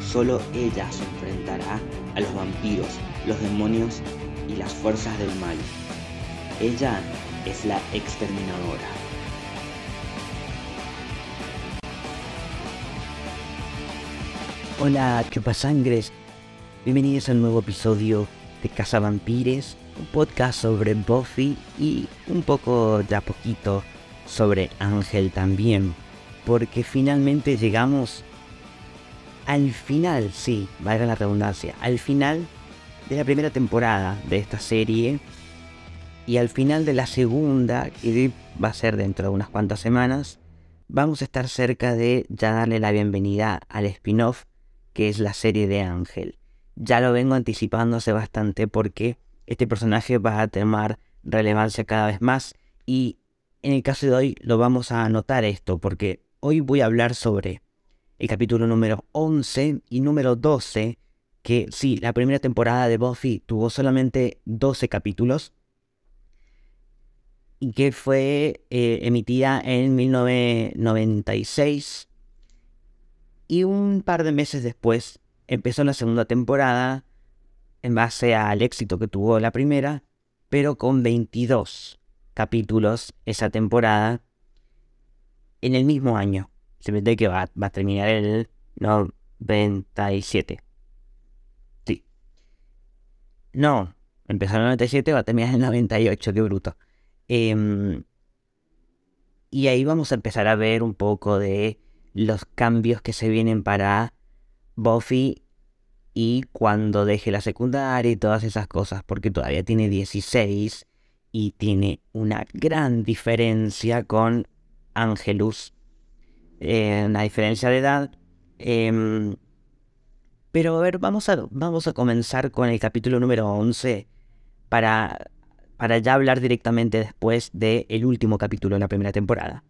Solo ella se enfrentará a los vampiros, los demonios y las fuerzas del mal. Ella es la exterminadora. Hola chupasangres, bienvenidos a un nuevo episodio de Casa Vampires, un podcast sobre Buffy y un poco, ya poquito, sobre Ángel también, porque finalmente llegamos al final, sí, valga la redundancia, al final de la primera temporada de esta serie y al final de la segunda, que va a ser dentro de unas cuantas semanas, vamos a estar cerca de ya darle la bienvenida al spin-off que es la serie de Ángel. Ya lo vengo anticipando hace bastante porque este personaje va a tomar relevancia cada vez más y en el caso de hoy lo vamos a anotar esto porque hoy voy a hablar sobre el capítulo número 11 y número 12 que sí, la primera temporada de Buffy tuvo solamente 12 capítulos y que fue eh, emitida en 1996 y un par de meses después empezó la segunda temporada en base al éxito que tuvo la primera, pero con 22 capítulos esa temporada en el mismo año. Ve que va, va a terminar el 97. Sí. No, empezó en el 97, va a terminar en el 98, qué bruto. Em, y ahí vamos a empezar a ver un poco de los cambios que se vienen para Buffy y cuando deje la secundaria y todas esas cosas, porque todavía tiene 16 y tiene una gran diferencia con Angelus, eh, una diferencia de edad. Em, pero a ver, vamos a, vamos a comenzar con el capítulo número 11 para, para ya hablar directamente después del último capítulo de la primera temporada.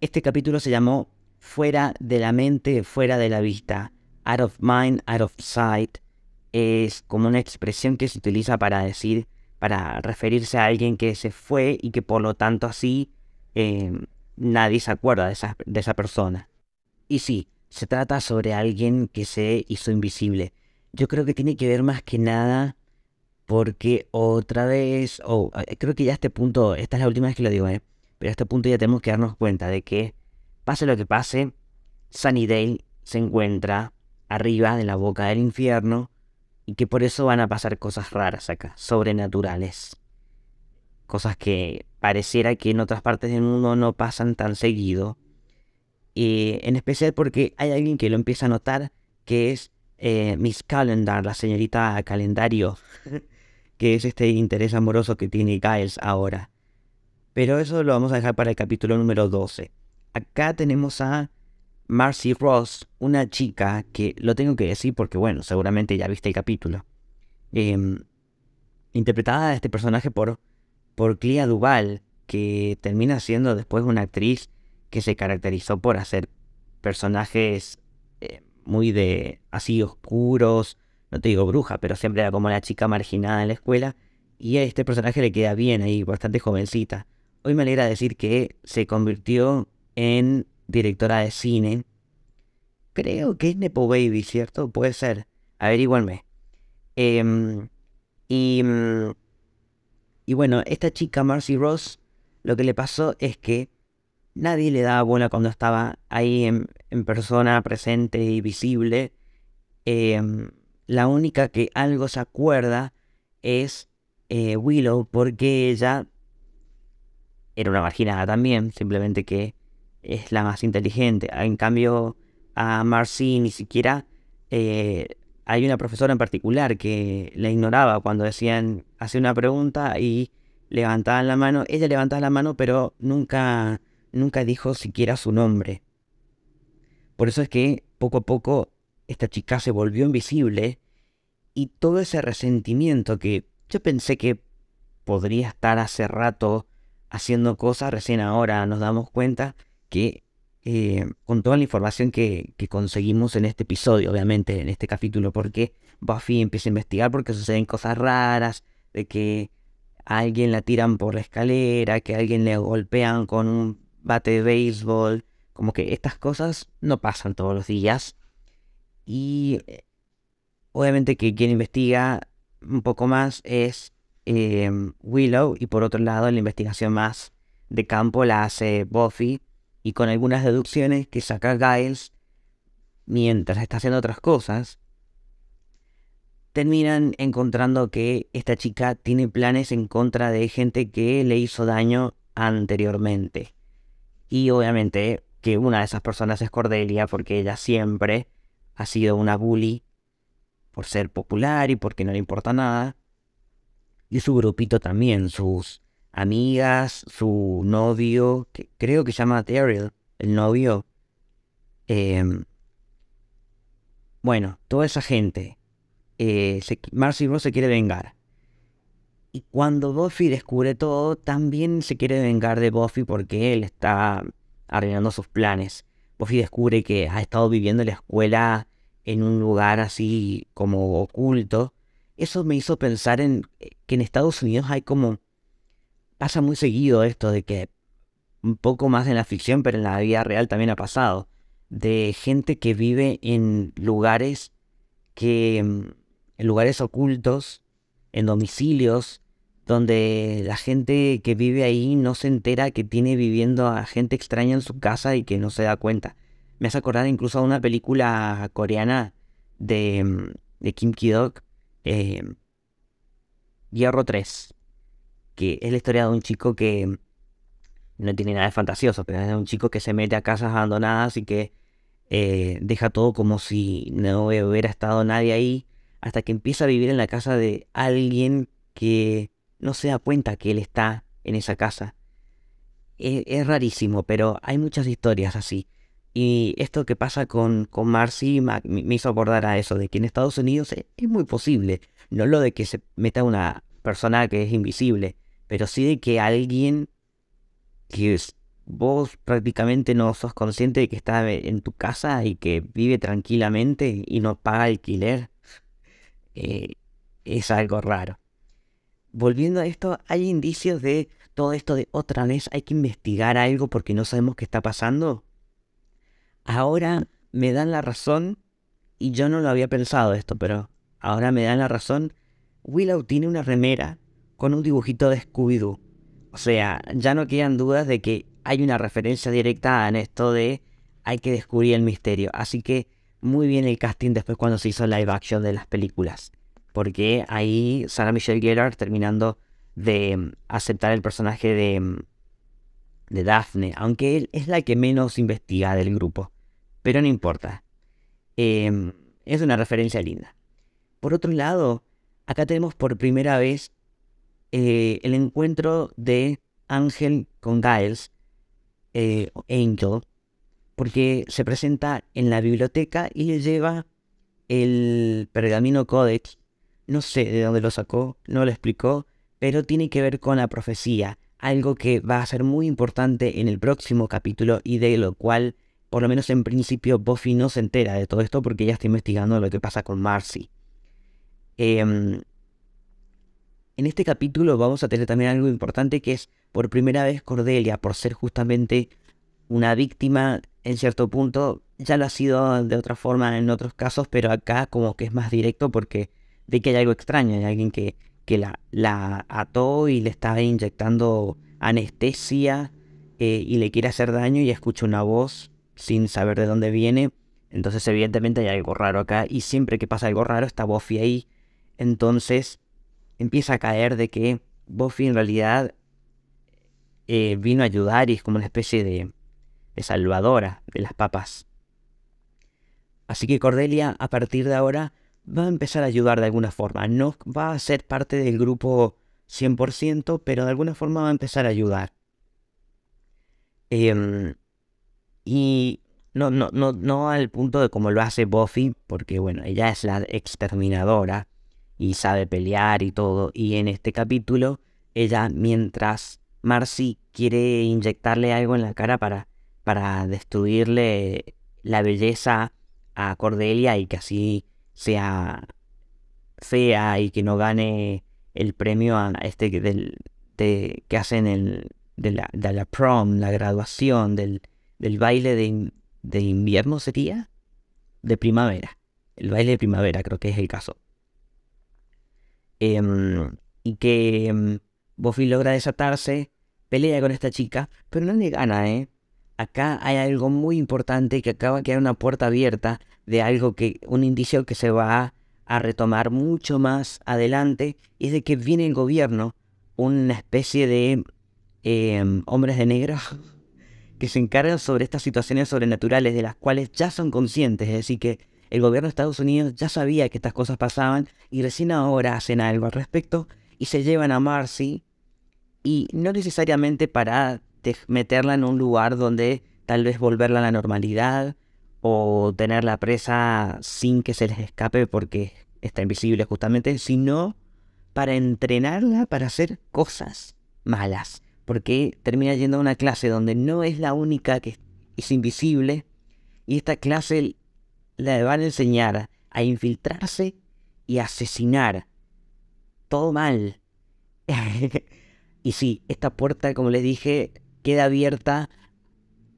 Este capítulo se llamó Fuera de la mente, fuera de la vista. Out of mind, out of sight. Es como una expresión que se utiliza para decir para referirse a alguien que se fue y que por lo tanto así em, nadie se acuerda de esa, de esa persona. Y sí, se trata sobre alguien que se hizo invisible. Yo creo que tiene que ver más que nada porque otra vez, o oh, creo que ya a este punto, esta es la última vez que lo digo, ¿eh? pero a este punto ya tenemos que darnos cuenta de que, pase lo que pase, Sunnydale se encuentra arriba de la boca del infierno y que por eso van a pasar cosas raras acá, sobrenaturales. Cosas que pareciera que en otras partes del mundo no pasan tan seguido. Y en especial porque hay alguien que lo empieza a notar, que es eh, Miss Calendar, la señorita calendario, que es este interés amoroso que tiene Giles ahora. Pero eso lo vamos a dejar para el capítulo número 12. Acá tenemos a Marcy Ross, una chica que lo tengo que decir porque, bueno, seguramente ya viste el capítulo. Em, interpretada a este personaje por, por Clea Duval, que termina siendo después una actriz que se caracterizó por hacer personajes eh, muy de así oscuros, no te digo bruja, pero siempre era como la chica marginada en la escuela. Y a este personaje le queda bien ahí, bastante jovencita. Hoy me alegra decir que se convirtió en directora de cine. Creo que es Nepo Baby, ¿cierto? Puede ser. Averíguanme. Em, y, mm, y bueno, esta chica, Marcy Ross, lo que le pasó es que nadie le daba bola cuando estaba ahí en, persona, presente y visible. Em, la única que algo se acuerda es eh, Willow, porque ella era una marginada también, simplemente que es la más inteligente. En cambio, a Marcy ni siquiera eh, hay una profesora en particular que la ignoraba cuando decían, hace una pregunta y levantaban la mano. Ella levantaba la mano, pero nunca, nunca dijo siquiera su nombre. Por eso es que poco a poco esta chica se volvió invisible y todo ese resentimiento que yo pensé que podría estar hace rato haciendo cosas, recién ahora nos damos cuenta que eh, con toda la información que, conseguimos en este episodio, obviamente, en este capítulo, porque Buffy empieza a investigar porque suceden cosas raras, de que a alguien la tiran por la escalera, que a alguien le golpean con un bate de béisbol, Como que estas cosas no pasan todos los días. Y eh, obviamente que quien investiga un poco más es em, Willow y por otro lado la investigación más de campo la hace Buffy y con algunas deducciones que saca Giles mientras está haciendo otras cosas, terminan encontrando que esta chica tiene planes en contra de gente que le hizo daño anteriormente. Y obviamente que una de esas personas es Cordelia porque ella siempre ha sido una bully por ser popular y porque no le importa nada. Y su grupito también, sus amigas, su novio, que creo que se llama Daryl, el novio. Em, bueno, toda esa gente. Eh, Marcy Rose se quiere vengar. Y cuando Buffy descubre todo, también se quiere vengar de Buffy porque él está arruinando sus planes. Buffy descubre que ha estado viviendo en la escuela en un lugar así como oculto. Eso me hizo pensar en eh, que en Estados Unidos hay como... Pasa muy seguido esto de que un poco más en la ficción, pero en la vida real también ha pasado, de gente que vive en lugares que en lugares ocultos, en domicilios, donde la gente que vive ahí no se entera que tiene viviendo a gente extraña en su casa y que no se da cuenta. Me hace acordar incluso a una película coreana de, de Kim Ki-dok, eh, Hierro 3, que es la historia de un chico que no tiene nada de fantasioso, pero es un chico que se mete a casas abandonadas y que eh, deja todo como si no hubiera estado nadie ahí, hasta que empieza a vivir en la casa de alguien que no se da cuenta que él está en esa casa. E, es, rarísimo, pero hay muchas historias así. Y esto que pasa con, con Marcy me, hizo acordar a eso, de que en Estados Unidos es, es muy posible. No lo de que se meta una persona que es invisible, pero sí de que alguien que vos prácticamente no sos consciente de que está en tu casa y que vive tranquilamente y no paga alquiler, eh, es algo raro. Volviendo a esto, hay indicios de todo esto de otra vez hay que investigar algo porque no sabemos qué está pasando. Ahora me dan la razón, y yo no lo había pensado esto, pero ahora me dan la razón. Willow tiene una remera con un dibujito de Scooby-Doo. O sea, ya no quedan dudas de que hay una referencia directa en esto de hay que descubrir el misterio. Así que muy bien el casting después cuando se hizo live action de las películas. Porque ahí Sarah Michelle Gellar terminando de mm, aceptar el personaje de, mm, de Daphne. Aunque él es la que menos investiga del grupo. Pero no importa. Em, es una referencia linda. Por otro lado, acá tenemos por primera vez eh, el encuentro de Ángel con Giles, eh, Angel, porque se presenta en la biblioteca y le lleva el pergamino Codex. No sé de dónde lo sacó, no lo explicó, pero tiene que ver con la profecía, algo que va a ser muy importante en el próximo capítulo y de lo cual, por lo menos en principio, Buffy no se entera de todo esto porque ella está investigando lo que pasa con Marcy. Eh, en este capítulo vamos a tener también algo importante que es por primera vez Cordelia, por ser justamente una víctima en cierto punto, ya lo ha sido de otra forma en otros casos, pero acá como que es más directo porque ve que hay algo extraño, hay alguien que, que la, la ató y le está inyectando anestesia eh, y le quiere hacer daño y escucha una voz sin saber de dónde viene. Entonces evidentemente hay algo raro acá y siempre que pasa algo raro está Buffy ahí. Entonces empieza a caer de que Buffy en realidad eh, vino a ayudar y es como una especie de, salvadora de las papas. Así que Cordelia a partir de ahora va a empezar a ayudar de alguna forma. No va a ser parte del grupo 100%, pero de alguna forma va a empezar a ayudar. Em, y no, no, no, no al punto de como lo hace Buffy, porque bueno, ella es la exterminadora y sabe pelear y todo. Y en este capítulo, ella, mientras Marcy quiere inyectarle algo en la cara para, para destruirle la belleza a Cordelia y que así sea fea y que no gane el premio a este del, de, que hacen el, de, la, de la prom, la graduación del, del baile de, de invierno sería, de primavera. El baile de primavera creo que es el caso. Em, y que em, Buffy logra desatarse, pelea con esta chica, pero no le gana, ¿eh? Acá hay algo muy importante que acaba de quedar una puerta abierta de algo que, un indicio que se va a retomar mucho más adelante, y es de que viene el gobierno, una especie de em, hombres de negro, que se encargan sobre estas situaciones sobrenaturales de las cuales ya son conscientes, es decir, que el gobierno de Estados Unidos ya sabía que estas cosas pasaban y recién ahora hacen algo al respecto y se llevan a Marcy y no necesariamente para meterla en un lugar donde tal vez volverla a la normalidad o tenerla presa sin que se les escape porque está invisible justamente, sino para entrenarla para hacer cosas malas. Porque termina yendo a una clase donde no es la única que es invisible y esta clase le van a enseñar a infiltrarse y asesinar. Todo mal. y sí, esta puerta, como les dije, queda abierta,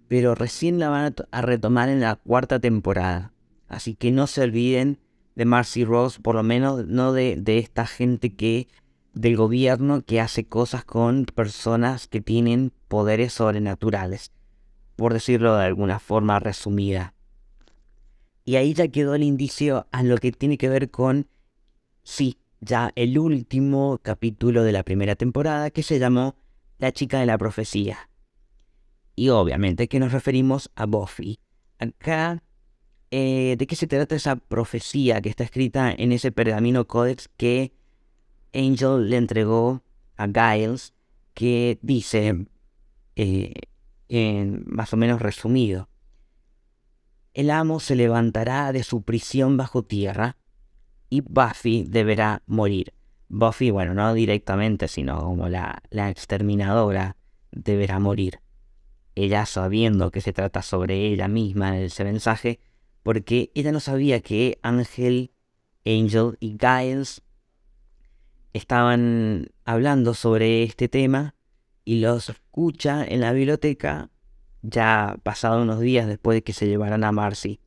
pero recién la van a, retomar en la cuarta temporada. Así que no se olviden de Marcy Rose, por lo menos no de, de esta gente que del gobierno que hace cosas con personas que tienen poderes sobrenaturales, por decirlo de alguna forma resumida. Y ahí ya quedó el indicio a lo que tiene que ver con, sí, ya el último capítulo de la primera temporada que se llamó La chica de la profecía. Y obviamente que nos referimos a Buffy. Acá, eh, ¿de qué se trata esa profecía que está escrita en ese pergamino códex que Angel le entregó a Giles? Que dice, eh, en más o menos resumido, el amo se levantará de su prisión bajo tierra y Buffy deberá morir. Buffy, bueno, no directamente, sino como la, la exterminadora, deberá morir. Ella sabiendo que se trata sobre ella misma en ese mensaje, porque ella no sabía que Ángel, Angel y Giles estaban hablando sobre este tema y los escucha en la biblioteca ya pasado unos días después de que se llevaran a Marcy.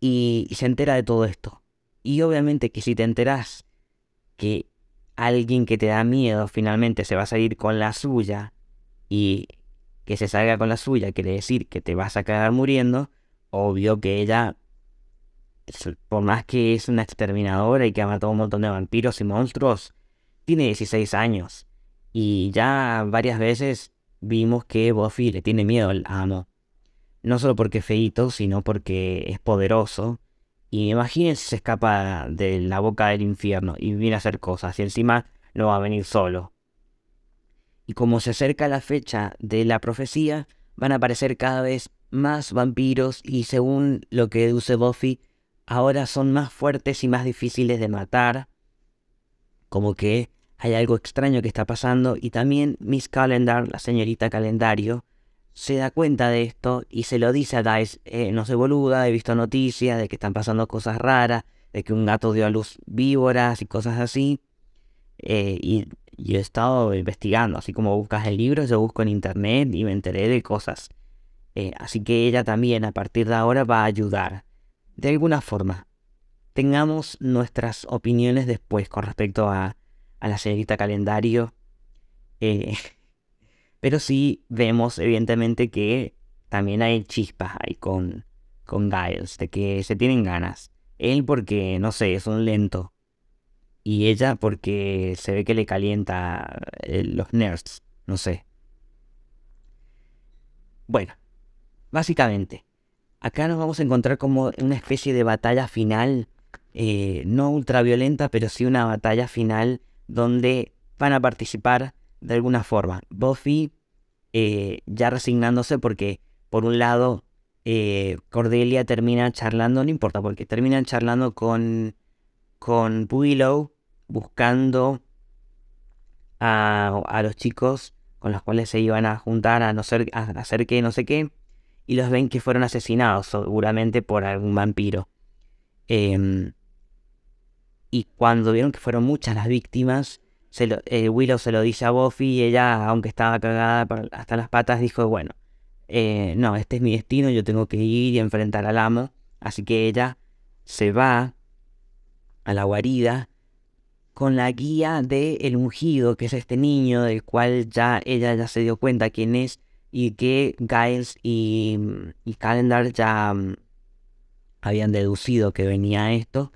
Y, se entera de todo esto. Y obviamente que si te enteras que alguien que te da miedo finalmente se va a salir con la suya y que se salga con la suya quiere decir que te vas a quedar muriendo, obvio que ella, por más que es una exterminadora y que ha matado un montón de vampiros y monstruos, tiene 16 años. Y ya varias veces vimos que Buffy le tiene miedo al amo. No solo porque es feito, sino porque es poderoso. Y imagínense se escapa de la boca del infierno y viene a hacer cosas. Y encima no va a venir solo. Y como se acerca la fecha de la profecía, van a aparecer cada vez más vampiros y según lo que deduce Buffy, ahora son más fuertes y más difíciles de matar. Como que hay algo extraño que está pasando y también Miss Calendar, la señorita calendario, se da cuenta de esto y se lo dice a Dice, eh, no se boluda, he visto noticias de que están pasando cosas raras, de que un gato dio a luz víboras y cosas así. Eh, y yo he estado investigando, así como buscas el libro, yo busco en internet y me enteré de cosas. Eh, así que ella también a partir de ahora va a ayudar. De alguna forma. Tengamos nuestras opiniones después con respecto a a la señorita calendario. Eh, pero sí vemos evidentemente que también hay chispas ahí con, con Giles, de que se tienen ganas. Él porque, no sé, es un lento. Y ella porque se ve que le calienta eh, los nerds, no sé. Bueno, básicamente, acá nos vamos a encontrar como una especie de batalla final, eh, no ultraviolenta, pero sí una batalla final donde van a participar de alguna forma. Buffy eh, ya resignándose porque, por un lado, eh, Cordelia termina charlando, no importa, porque terminan charlando con, con Willow, buscando a, a, los chicos con los cuales se iban a juntar a, no ser, a hacer que no sé qué, y los ven que fueron asesinados, seguramente por algún vampiro. Eh, y cuando vieron que fueron muchas las víctimas, se eh, Willow se lo dice a Buffy y ella, aunque estaba cagada hasta las patas, dijo, bueno, eh, no, este es mi destino, yo tengo que ir y enfrentar al amo. Así que ella se va a la guarida con la guía de el ungido, que es este niño del cual ya ella ya se dio cuenta quién es y que Giles y, y Calendar ya mm, habían deducido que venía esto.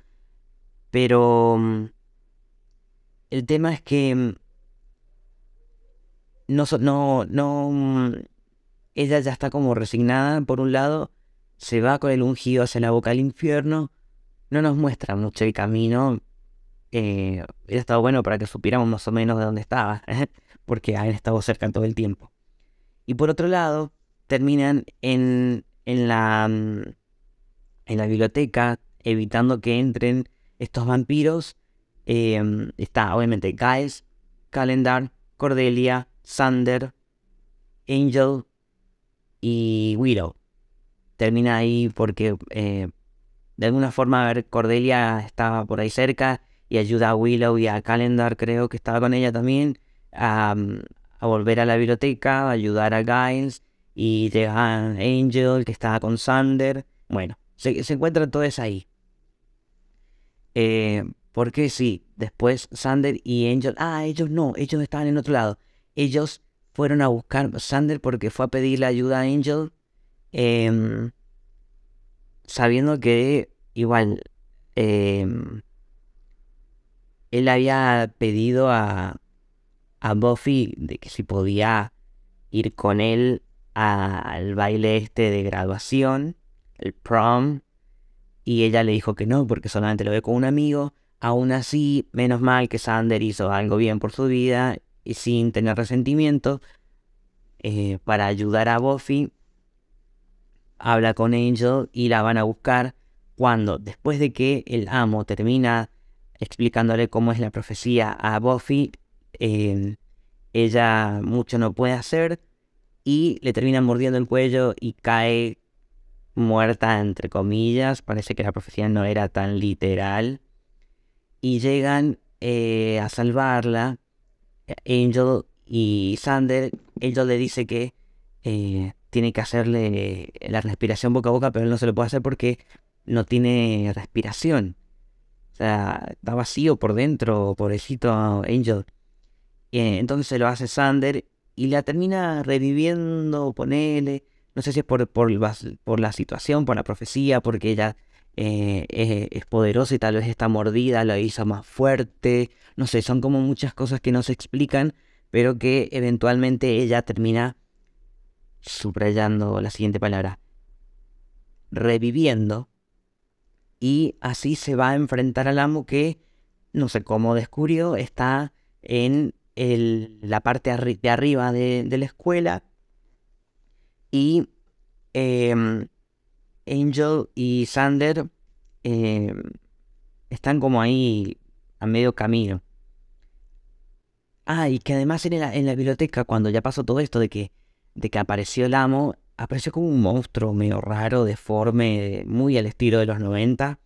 Pero mm, el tema es que mm, no, no, no, ella ya está como resignada por un lado, se va con el ungido hacia la boca del infierno, no nos muestra mucho el camino, eh, hubiera estado bueno para que supiéramos más o menos de dónde estaba, porque han estado cerca todo el tiempo. Y por otro lado, terminan en, en, la, mm, en la biblioteca, evitando que entren estos vampiros. Em, está obviamente Giles, Calendar, Cordelia, Sander, Angel y Willow. Termina ahí porque eh, de alguna forma a ver, Cordelia estaba por ahí cerca y ayuda a Willow y a Calendar, creo que estaba con ella también, a, volver a la biblioteca, a ayudar a Giles y llega Angel que estaba con Sander. Bueno, se, se encuentran todos ahí. Eh, porque sí, después Sander y Angel, ah, ellos no, ellos estaban en otro lado. Ellos fueron a buscar Sander porque fue a pedirle ayuda a Angel, em, sabiendo que igual em, él había pedido a, a Buffy de que si podía ir con él al baile este de graduación, el prom, y ella le dijo que no porque solamente lo ve con un amigo. Aún así, menos mal que Sander hizo algo bien por su vida y sin tener resentimiento, eh, para ayudar a Buffy, habla con Angel y la van a buscar cuando, después de que el amo termina explicándole cómo es la profecía a Buffy, eh, ella mucho no puede hacer y le termina mordiendo el cuello y cae muerta entre comillas. Parece que la profecía no era tan literal. Y llegan eh, a salvarla Angel y Sander, Angel le dice que eh, tiene que hacerle la respiración boca a boca, pero él no se lo puede hacer porque no tiene respiración. O sea, está vacío por dentro, pobrecito Angel. Eh, entonces lo hace Sander y la termina reviviendo, ponele. No sé si es por, por, la situación, por la profecía, porque ella eh, es, poderosa y tal vez esta mordida lo hizo más fuerte. No sé, son como muchas cosas que no se explican, pero que eventualmente ella termina subrayando la siguiente palabra, reviviendo. Y así se va a enfrentar al amo que, no sé cómo descubrió, está en la parte de arriba de, la escuela. Y em, Angel y Sander eh, están como ahí a medio camino. Ah, y que además en la, en la biblioteca, cuando ya pasó todo esto de que, de que apareció el amo, apareció como un monstruo medio raro, deforme, muy al estilo de los 90.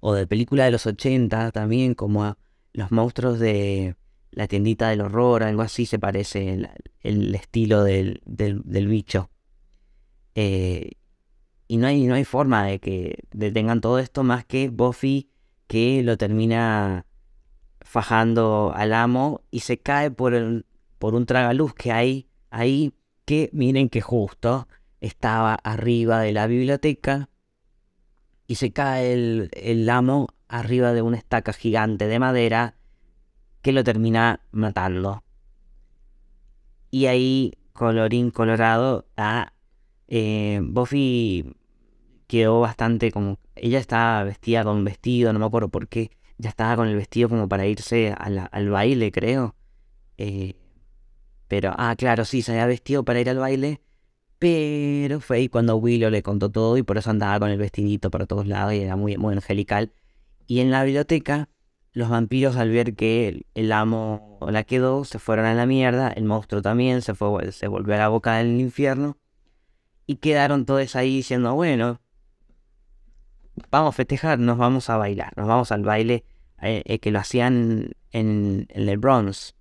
O de película de los 80 también, como los monstruos de la tiendita del horror, algo así se parece el, estilo del, del, bicho. Eh, y no hay, no hay forma de que detengan todo esto más que Buffy que lo termina fajando al amo y se cae por, el, por un tragaluz que hay ahí que miren que justo estaba arriba de la biblioteca y se cae el, el amo arriba de una estaca gigante de madera que lo termina matando. Y ahí, colorín colorado, a eh, Buffy quedó bastante como... Ella estaba vestida con vestido, no me acuerdo por qué. Ya estaba con el vestido como para irse al baile, creo. Eh, pero, ah, claro, sí, se había vestido para ir al baile. Pero fue ahí cuando Willow le contó todo y por eso andaba con el vestidito para todos lados y era muy, muy angelical. Y en la biblioteca, los vampiros al ver que el, amo la quedó, se fueron a la mierda. El monstruo también se, fue, se volvió a la boca del infierno. Y quedaron todos ahí diciendo, bueno, vamos a festejar, nos vamos a bailar, nos vamos al baile eh, eh, que lo hacían en, el Bronx.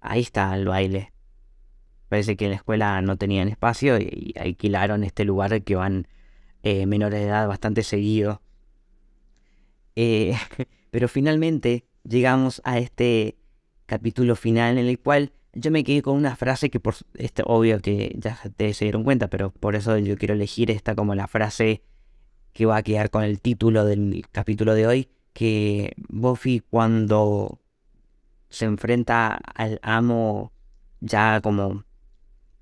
Ahí está el baile. Parece que en la escuela no tenían espacio y, alquilaron este lugar que van eh, menores de edad bastante seguido. Eh, pero finalmente llegamos a este capítulo final en el cual yo me quedé con una frase que por este obvio que ya te se dieron cuenta, pero por eso yo quiero elegir esta como la frase que va a quedar con el título del capítulo de hoy, que Buffy cuando se enfrenta al amo ya como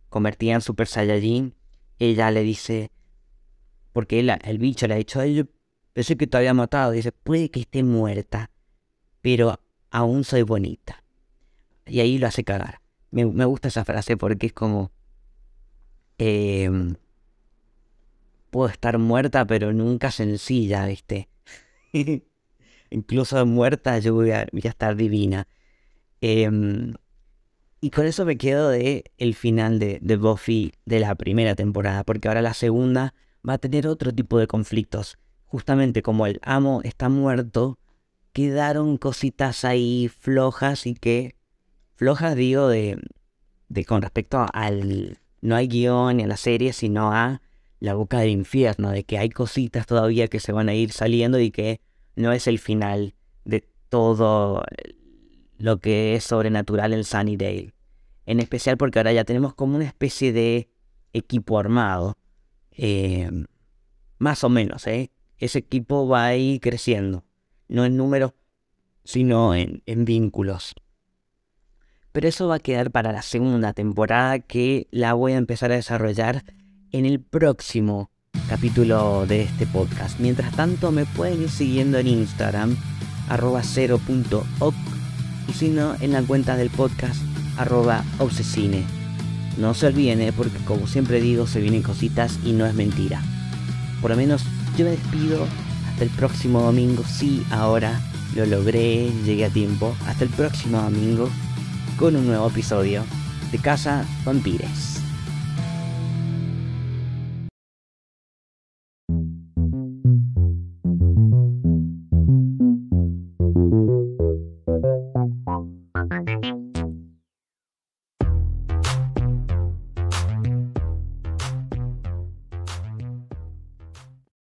convertida en Super Saiyajin, ella le dice, porque el bicho le ha dicho, yo pensé que te había matado, dice, puede que esté muerta, pero aún soy bonita. Y ahí lo hace cagar. Me, gusta esa frase porque es como, em, puedo estar muerta, pero nunca sencilla, ¿viste? Incluso muerta yo voy a, estar divina. Em, y con eso me quedo de el final de, Buffy de la primera temporada, porque ahora la segunda va a tener otro tipo de conflictos. Justamente como el amo está muerto, quedaron cositas ahí flojas y que... Flojas digo de, de con respecto al... No hay guion ni a la serie, sino a la boca del infierno, de que hay cositas todavía que se van a ir saliendo y que no es el final de todo lo que es sobrenatural en Sunnydale. En especial porque ahora ya tenemos como una especie de equipo armado. Eh, más o menos, ¿eh? Ese equipo va a ir creciendo. No en números, sino en, vínculos. Pero eso va a quedar para la segunda temporada que la voy a empezar a desarrollar en el próximo capítulo de este podcast. Mientras tanto me pueden ir siguiendo en Instagram arroba 0.oc y si no en la cuenta del podcast arroba obsesine. No se olviden, ¿eh? porque como siempre digo, se vienen cositas y no es mentira. Por lo menos yo me despido hasta el próximo domingo. Sí, ahora lo logré, llegué a tiempo. Hasta el próximo domingo con un nuevo episodio de Casa Vampires.